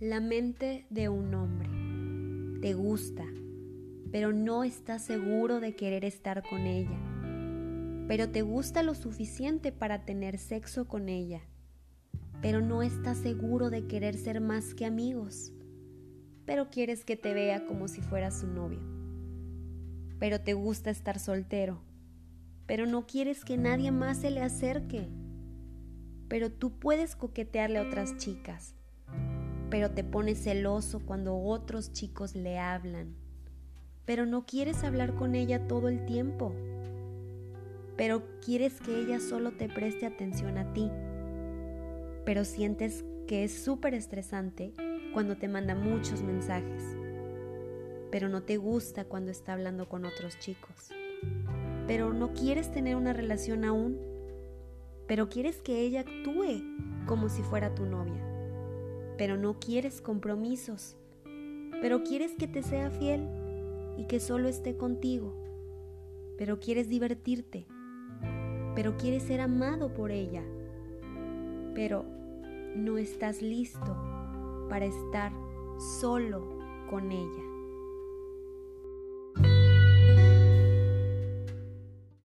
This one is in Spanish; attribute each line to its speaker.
Speaker 1: La mente de un hombre. Te gusta, pero no estás seguro de querer estar con ella. Pero te gusta lo suficiente para tener sexo con ella. Pero no estás seguro de querer ser más que amigos. Pero quieres que te vea como si fuera su novio. Pero te gusta estar soltero. Pero no quieres que nadie más se le acerque. Pero tú puedes coquetearle a otras chicas. Pero te pones celoso cuando otros chicos le hablan pero no quieres hablar con ella todo el tiempo. Pero quieres que ella solo te preste atención a ti. Pero sientes que es súper estresante cuando te manda muchos mensajes. Pero no te gusta cuando está hablando con otros chicos. Pero no quieres tener una relación aún. Pero quieres que ella actúe como si fuera tu novia. Pero no quieres compromisos. Pero quieres que te sea fiel y que solo esté contigo, pero quieres divertirte, pero quieres ser amado por ella, pero no estás listo para estar solo con ella.